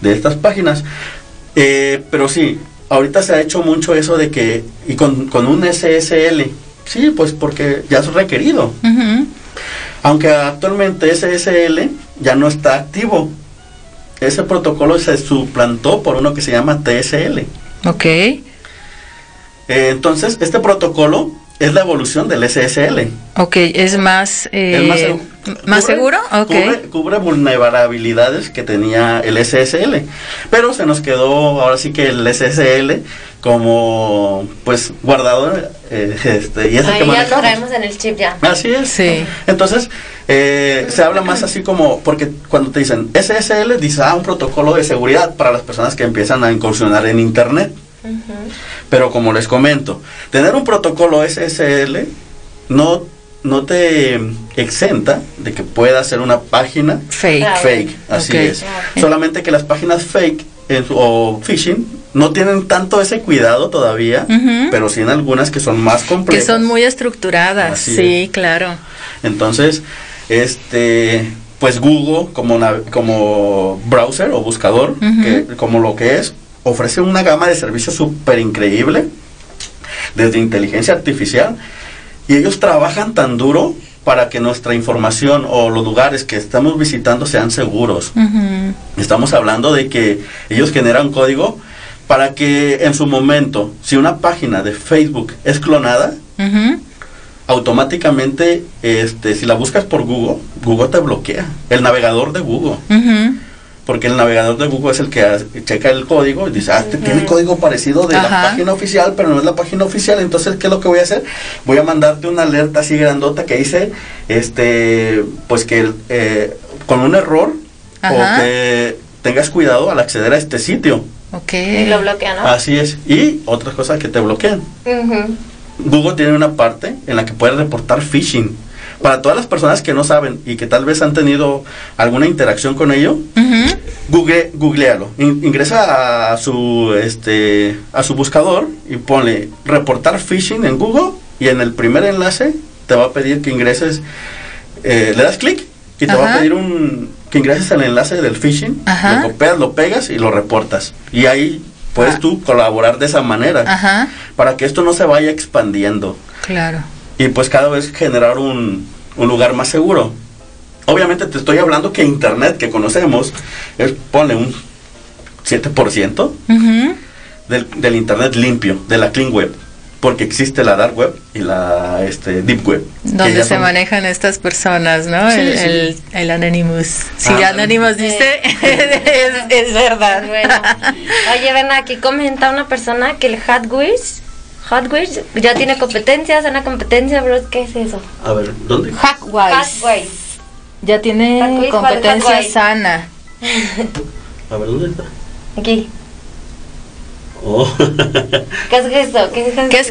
de estas páginas. Eh, pero sí, ahorita se ha hecho mucho eso de que, y con, un SSL, sí, pues porque ya es requerido. Aunque actualmente SSL ya no está activo. Ese protocolo se suplantó por uno que se llama TSL. Ok. Eh, entonces, este protocolo es la evolución del SSL. Ok, es más, eh, más, seguro. Okay. Cubre, vulnerabilidades que tenía el SSL, pero se nos quedó ahora sí que el SSL como pues guardado eh, este, y ese Ahí ya lo traemos en el chip ya. Así es. Sí. Entonces eh, se habla más así como porque cuando te dicen SSL dice ah un protocolo de seguridad para las personas que empiezan a incursionar en internet. Pero como les comento, tener un protocolo SSL no, no te exenta de que pueda ser una página fake. Fake, así es. Solamente que las páginas fake o phishing no tienen tanto ese cuidado todavía, pero sí en algunas que son más complejas. Que son muy estructuradas, sí, claro. Entonces, este pues Google como como browser o buscador, como lo que es, ofrece una gama de servicios súper increíble, desde inteligencia artificial, y ellos trabajan tan duro para que nuestra información o los lugares que estamos visitando sean seguros. Estamos hablando de que ellos generan código para que en su momento, si una página de Facebook es clonada, automáticamente, este, si la buscas por Google, Google te bloquea, el navegador de Google porque el navegador de Google es el que checa el código y dice, ah, este tiene código parecido de la página oficial, pero no es la página oficial, entonces, ¿qué es lo que voy a hacer? Voy a mandarte una alerta así grandota que dice, este, pues que eh, con un error o que tengas cuidado al acceder a este sitio. Ok. Y lo bloquean, ¿no? Así es. Y otras cosas que te bloquean. Google tiene una parte en la que puedes reportar phishing para todas las personas que no saben y que tal vez han tenido alguna interacción con ello, Google, googlealo. ingresa a su, este, a su buscador y pone reportar phishing en Google y en el primer enlace te va a pedir que ingreses, eh, le das clic y te va a pedir un, que ingreses al enlace del phishing, lo copias, lo pegas y lo reportas. Y ahí puedes ah. tú colaborar de esa manera para que esto no se vaya expandiendo. Claro y pues cada vez generar un, lugar más seguro. Obviamente te estoy hablando que Internet que conocemos es, pone un 7% del, del, Internet limpio, de la clean web, porque existe la dark web y la este, deep web. Donde se manejan estas personas, ¿no? el, el, Anonymous. Si ah, Anonymous dice, es, verdad. Bueno. Oye, ven, aquí comenta una persona que el Hardware Hotwise ya tiene competencias, una competencia, bro. ¿Qué es eso? A ver, ¿dónde? Hotwise. Ya tiene competencia sana. A ver, ¿dónde está? Aquí. Oh. ¿Qué es eso? ¿Qué es, ¿Qué es?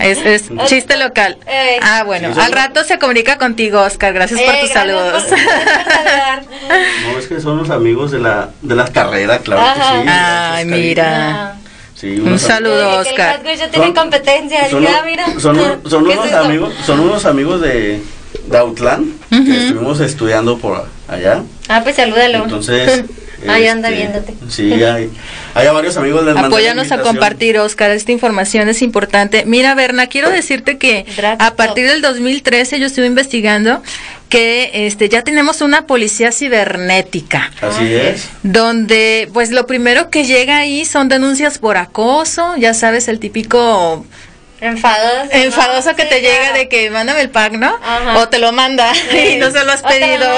Es, es chiste local. Eh. Ah, bueno, al rato se comunica contigo, Oscar. Gracias por eh, tus saludos. no, es que son los amigos de la, de la carrera, claro que sí. Ay, mira. Un saludo, Oscar. tiene competencia. Son, unos amigos, son unos amigos de, de Outland que estuvimos estudiando por allá. Ah, pues salúdalo. Entonces. Ahí anda este, viéndote. Sí, hay, hay varios amigos. Les Apóyanos a compartir, Oscar. Esta información es importante. Mira, Berna, quiero decirte que a partir del 2013 yo estuve investigando que este ya tenemos una policía cibernética. Así es. Donde pues lo primero que llega ahí son denuncias por acoso, ya sabes el típico Enfadoso. Enfadoso que te llega de que mándame el pack, ¿no? O te lo manda y no se lo has pedido.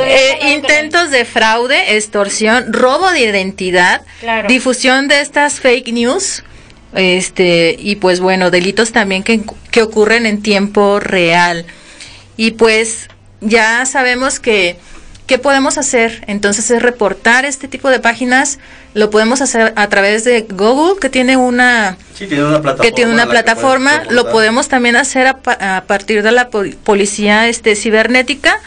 Eh, intentos de fraude, extorsión, robo de identidad, difusión de estas fake news. Este, y pues bueno, delitos también que, que ocurren en tiempo real. Y pues ya sabemos que ¿qué podemos hacer? Entonces es reportar este tipo de páginas, lo podemos hacer a través de Google, que tiene una, plataforma, que tiene una plataforma lo podemos también hacer a, partir de la policía este, cibernética.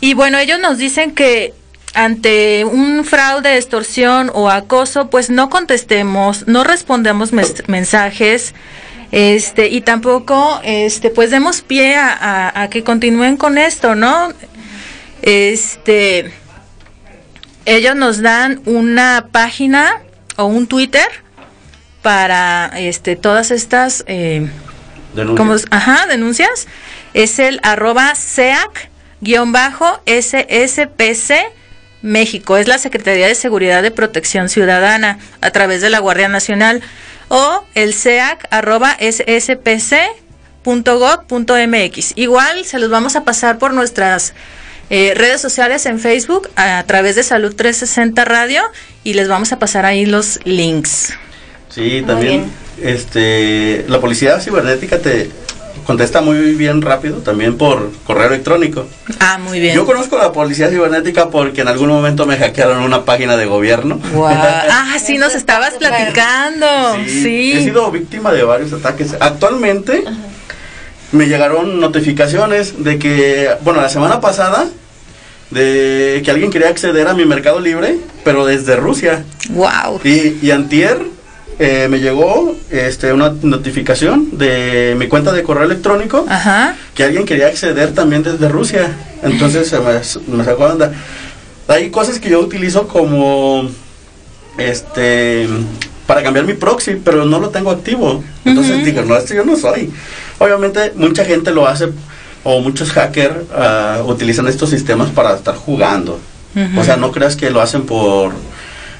Y bueno, ellos nos dicen que ante un fraude, extorsión o acoso, pues no contestemos, no respondemos mensajes, este y tampoco este pues demos pie a, que continúen con esto no este ellos nos dan una página o un Twitter para este todas estas eh, denuncias. ajá, denuncias. Es el arroba seac guion bajo SSPC México. Es la Secretaría de Seguridad de Protección Ciudadana a través de la Guardia Nacional o el SEAC arroba mx Igual se los vamos a pasar por nuestras eh, redes sociales en Facebook a, través de Salud 360 Radio y les vamos a pasar ahí los links. Sí, también este la policía cibernética te contesta muy bien rápido, también por correo electrónico. Ah, muy bien. Yo conozco la policía cibernética porque en algún momento me hackearon una página de gobierno. Ah, sí, nos estabas platicando. Sí, He sido víctima de varios ataques. Actualmente me llegaron notificaciones de que, bueno, la semana pasada de que alguien quería acceder a mi Mercado Libre, pero desde Rusia. Wow. Y, y antier eh, me llegó este, una notificación de mi cuenta de correo electrónico que alguien quería acceder también desde Rusia. Entonces se me, sacó onda. Hay cosas que yo utilizo como este para cambiar mi proxy, pero no lo tengo activo. Entonces digo, no, esto yo no soy. Obviamente mucha gente lo hace o muchos hackers uh, utilizan estos sistemas para estar jugando. O sea, no creas que lo hacen por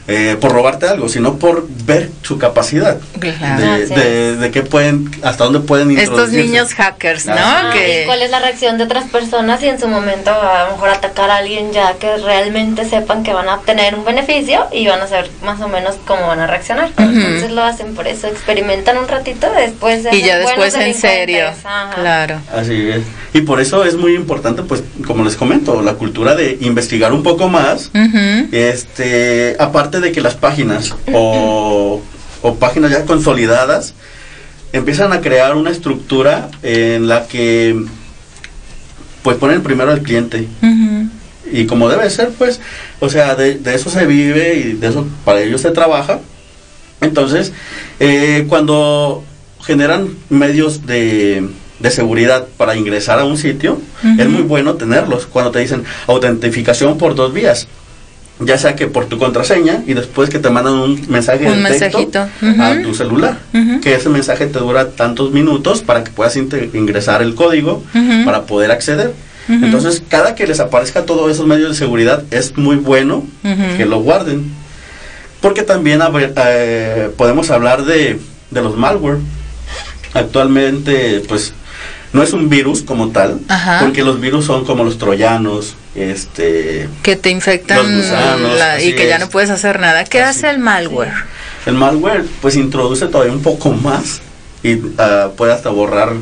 eh, por robarte algo, sino por ver su capacidad. De, de, qué pueden, hasta dónde pueden Estos niños hackers, ¿no? que... ¿Cuál es la reacción de otras personas y en su momento a lo mejor atacar a alguien ya que realmente sepan que van a obtener un beneficio y van a saber más o menos cómo van a reaccionar? Entonces lo hacen por eso, experimentan un ratito, después Y ya después en serio, claro. Así es. Y por eso es muy importante, pues, como les comento, la cultura de investigar un poco más, este, aparte de que las páginas o, páginas ya consolidadas empiezan a crear una estructura en la que pues ponen primero al cliente. Y como debe ser, pues, o sea, de, eso se vive y de eso para ellos se trabaja. Entonces, eh, cuando generan medios de, de, seguridad para ingresar a un sitio, es muy bueno tenerlos. Cuando te dicen autentificación por dos vías, ya sea que por tu contraseña y después que te mandan un mensaje un mensajito. a tu celular, que ese mensaje te dura tantos minutos para que puedas ingresar el código para poder acceder. Entonces, cada que les aparezca todos esos medios de seguridad es muy bueno que lo guarden. Porque también eh, podemos hablar de, de los malware. Actualmente, pues no es un virus como tal, porque los virus son como los troyanos, este que te infectan y que ya no puedes hacer nada. ¿Qué hace el malware? El malware pues introduce todavía un poco más y uh, puede hasta borrar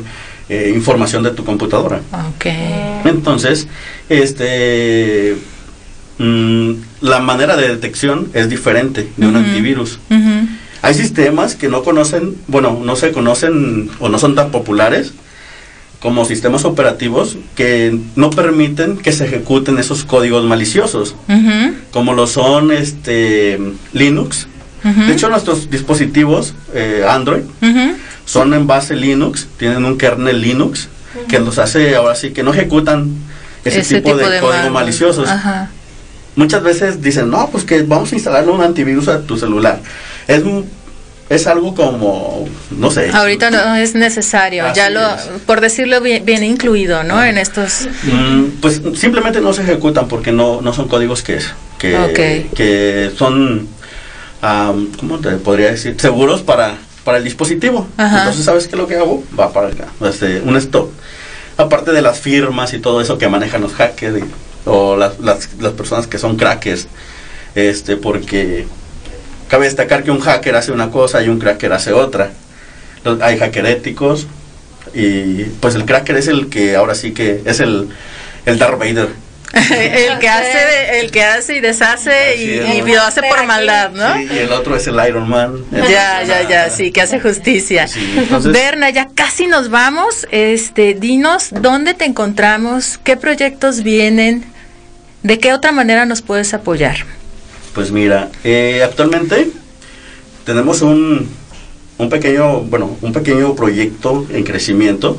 eh, información de tu computadora. Okay. Entonces, este mm, la manera de detección es diferente de un antivirus. Hay sistemas que no conocen, bueno, no se conocen o no son tan populares, como sistemas operativos que no permiten que se ejecuten esos códigos maliciosos, como lo son este Linux. De hecho, nuestros dispositivos eh, Android son en base Linux, tienen un kernel Linux que los hace ahora sí que no ejecutan ese, tipo, de, código maliciosos. Muchas veces dicen, no, pues que vamos a instalarle un antivirus a tu celular. Es es algo como, no sé. Ahorita no es necesario, ya lo, por decirlo, viene incluido, ¿no? En estos... Mm, pues simplemente no se ejecutan porque no, no son códigos que, que, que son, ¿cómo te podría decir? Seguros para, para el dispositivo. Entonces, ¿sabes qué es lo que hago? Va para acá, este, un stop. Aparte de las firmas y todo eso que manejan los hackers o las, las, las personas que son crackers, este, porque Cabe destacar que un hacker hace una cosa y un cracker hace otra. Hay hacker éticos y pues el cracker es el que ahora sí que es el, el Darth Vader. el que hace el que hace y deshace y, lo hace por maldad, ¿no? Sí, y el otro es el Iron Man. Ya, ya, ya, sí, que hace justicia. Berna, ya casi nos vamos. Este, dinos dónde te encontramos, qué proyectos vienen, de qué otra manera nos puedes apoyar. Pues mira, eh, actualmente tenemos un, un pequeño, bueno, un pequeño proyecto en crecimiento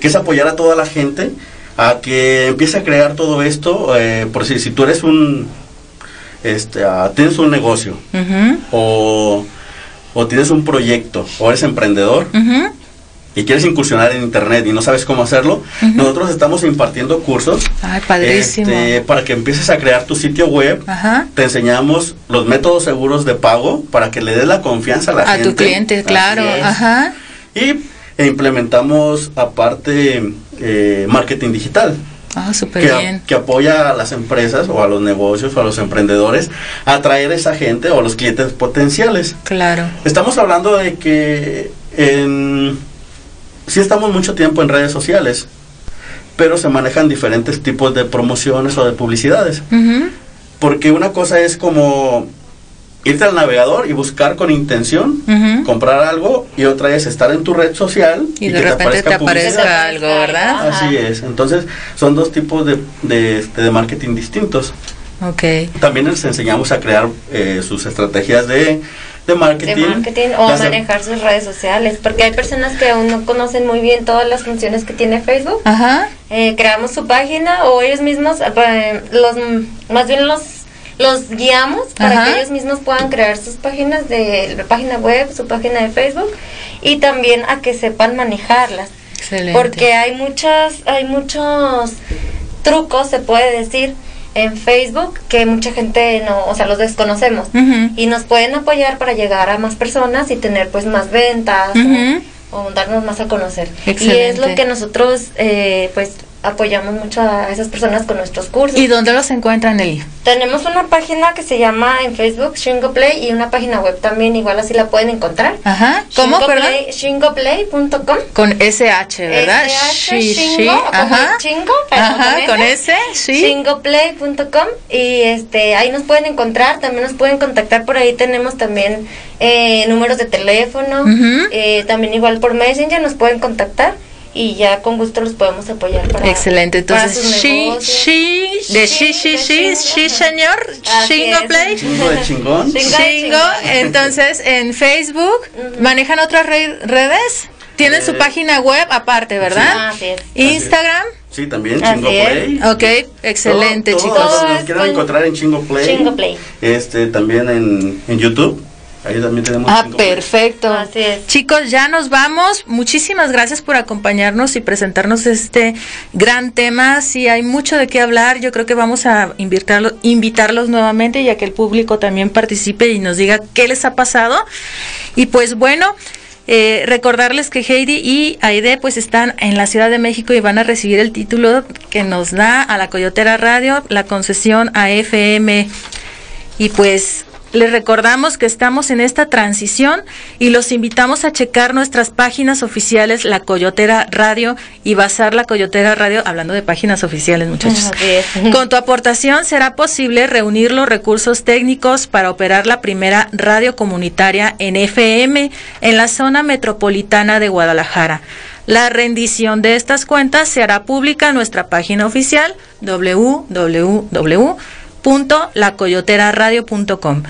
que es apoyar a toda la gente a que empiece a crear todo esto. Eh, por si, si tú eres un, este, tienes un negocio o, o, tienes un proyecto o eres emprendedor, y quieres incursionar en internet y no sabes cómo hacerlo, nosotros estamos impartiendo cursos este, para que empieces a crear tu sitio web. Te enseñamos los métodos seguros de pago para que le des la confianza a la gente. A tu cliente, claro. Ajá. Y implementamos aparte eh, marketing digital. Ah, súper bien. Que apoya a las empresas o a los negocios o a los emprendedores a atraer a esa gente o a los clientes potenciales. Claro. Estamos hablando de que en sí estamos mucho tiempo en redes sociales, pero se manejan diferentes tipos de promociones o de publicidades. Porque una cosa es como irte al navegador y buscar con intención comprar algo y otra es estar en tu red social y, de repente te, aparezca algo, ¿verdad? Así es. Entonces son dos tipos de, de, este, de marketing distintos. Okay. También les enseñamos a crear eh, sus estrategias de de marketing. o manejar sus redes sociales, porque hay personas que aún no conocen muy bien todas las funciones que tiene Facebook. Ajá. Eh, creamos su página o ellos mismos, eh, los más bien los los guiamos para que ellos mismos puedan crear sus páginas de la página web, su página de Facebook y también a que sepan manejarlas. Excelente. Porque hay muchas hay muchos trucos, se puede decir, en Facebook que mucha gente no, o sea, los desconocemos. Y nos pueden apoyar para llegar a más personas y tener pues más ventas o, darnos más a conocer. Y es lo que nosotros eh, pues apoyamos mucho a esas personas con nuestros cursos. ¿Y dónde los encuentran, Eli? Tenemos una página que se llama en Facebook Shingo Play y una página web también, igual así la pueden encontrar. Ajá. ¿Cómo, perdón? Shingoplay.com. Con SH, ¿verdad? SH, Shingo, Ajá. Chingo, Ajá, con S, sí. Shingoplay.com y este, ahí nos pueden encontrar, también nos pueden contactar por ahí, tenemos también eh, números de teléfono, eh, también igual por Messenger nos pueden contactar y ya con gusto los podemos apoyar para excelente entonces sí sí de sí sí sí sí señor. Chingo play. Chingo de chingón. chingo entonces en Facebook manejan otras redes. Tienen su eh, página web aparte verdad sí. Instagram. Sí, también Chingo Play. Ok, excelente, chicos. Nos quieran encontrar en Chingo Play. Chingo Play. Este, también en, en YouTube. Ahí también tenemos. Ah, perfecto. Chicos, ya nos vamos. Muchísimas gracias por acompañarnos y presentarnos este gran tema. Sí, hay mucho de qué hablar. Yo creo que vamos a invitarlos, invitarlos nuevamente ya que el público también participe y nos diga qué les ha pasado. Y pues bueno. Eh, recordarles que Heidi y Aide pues están en la Ciudad de México y van a recibir el título que nos da a la Coyotera Radio la concesión a FM y pues les recordamos que estamos en esta transición y los invitamos a checar nuestras páginas oficiales, La Coyotera Radio y Bazar La Coyotera Radio, hablando de páginas oficiales, muchachos. Con tu aportación será posible reunir los recursos técnicos para operar la primera radio comunitaria en FM en la zona metropolitana de Guadalajara. La rendición de estas cuentas se hará pública en nuestra página oficial www www.lacoyoteraradio.com.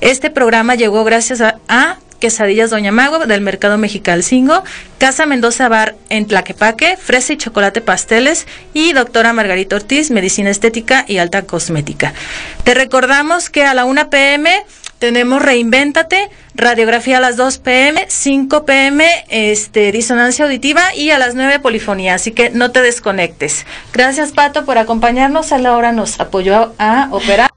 Este programa llegó gracias a, Quesadillas Doña Mago del Mercado Mexical Cingo, Casa Mendoza Bar en Tlaquepaque, Fresa y Chocolate Pasteles y Doctora Margarita Ortiz, Medicina Estética y Alta Cosmética. Te recordamos que a la 1 pm tenemos Reinvéntate, radiografía a las 2 pm, 5 pm, este, disonancia auditiva y a las 9 polifonía, así que no te desconectes. Gracias Pato por acompañarnos, a la hora nos apoyó a operar.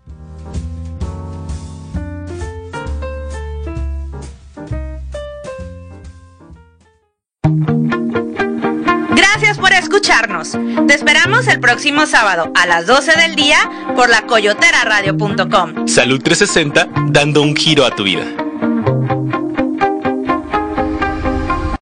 Gracias por escucharnos. Te esperamos el próximo sábado a las 12 del día por la coyoteraradio.com. Salud 360, dando un giro a tu vida.